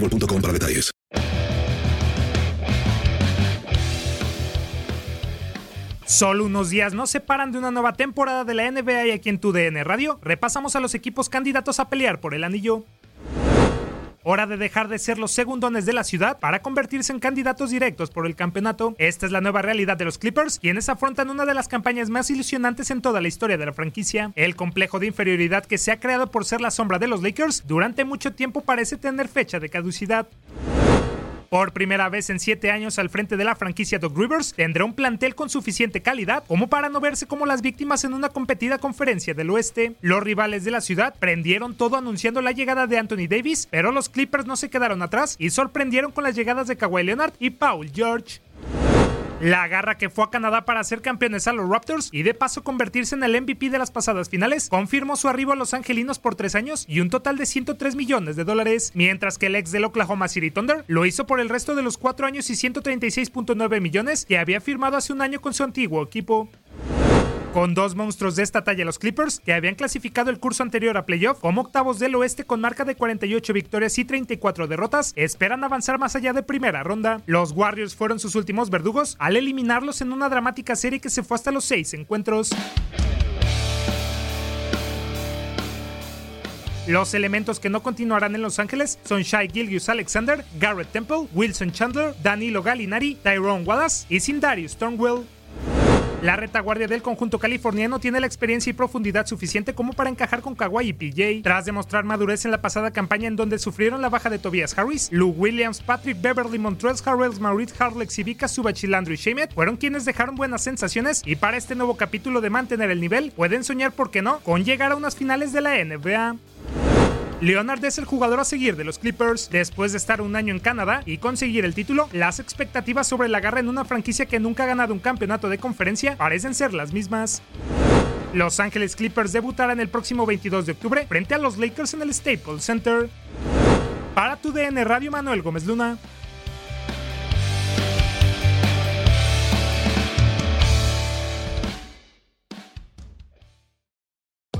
para detalles. Solo unos días nos separan de una nueva temporada de la NBA y aquí en tu DN Radio repasamos a los equipos candidatos a pelear por el anillo. Hora de dejar de ser los segundones de la ciudad para convertirse en candidatos directos por el campeonato. Esta es la nueva realidad de los Clippers, quienes afrontan una de las campañas más ilusionantes en toda la historia de la franquicia. El complejo de inferioridad que se ha creado por ser la sombra de los Lakers durante mucho tiempo parece tener fecha de caducidad. Por primera vez en siete años al frente de la franquicia Doc Rivers, tendrá un plantel con suficiente calidad como para no verse como las víctimas en una competida conferencia del oeste. Los rivales de la ciudad prendieron todo anunciando la llegada de Anthony Davis, pero los Clippers no se quedaron atrás y sorprendieron con las llegadas de Kawhi Leonard y Paul George. La garra que fue a Canadá para ser campeones a los Raptors y de paso convertirse en el MVP de las pasadas finales, confirmó su arribo a los angelinos por tres años y un total de 103 millones de dólares, mientras que el ex del Oklahoma City Thunder lo hizo por el resto de los cuatro años y 136.9 millones que había firmado hace un año con su antiguo equipo. Con dos monstruos de esta talla los Clippers, que habían clasificado el curso anterior a playoff como octavos del oeste con marca de 48 victorias y 34 derrotas, esperan avanzar más allá de primera ronda. Los Warriors fueron sus últimos verdugos al eliminarlos en una dramática serie que se fue hasta los seis encuentros. Los elementos que no continuarán en Los Ángeles son Shai Gilgius Alexander, Garrett Temple, Wilson Chandler, Danilo Gallinari, Tyrone Wallace y Sindarius Stormwell. La retaguardia del conjunto californiano tiene la experiencia y profundidad suficiente como para encajar con Kawhi y PJ. Tras demostrar madurez en la pasada campaña en donde sufrieron la baja de Tobias Harris, Lou Williams, Patrick Beverly, Montrezl Harrell, Maurice Harlex y Vika Subach y Shamet fueron quienes dejaron buenas sensaciones y para este nuevo capítulo de mantener el nivel pueden soñar, ¿por qué no?, con llegar a unas finales de la NBA. Leonard es el jugador a seguir de los Clippers. Después de estar un año en Canadá y conseguir el título, las expectativas sobre la garra en una franquicia que nunca ha ganado un campeonato de conferencia parecen ser las mismas. Los Ángeles Clippers debutarán el próximo 22 de octubre frente a los Lakers en el Staples Center. Para tu DN Radio Manuel Gómez Luna.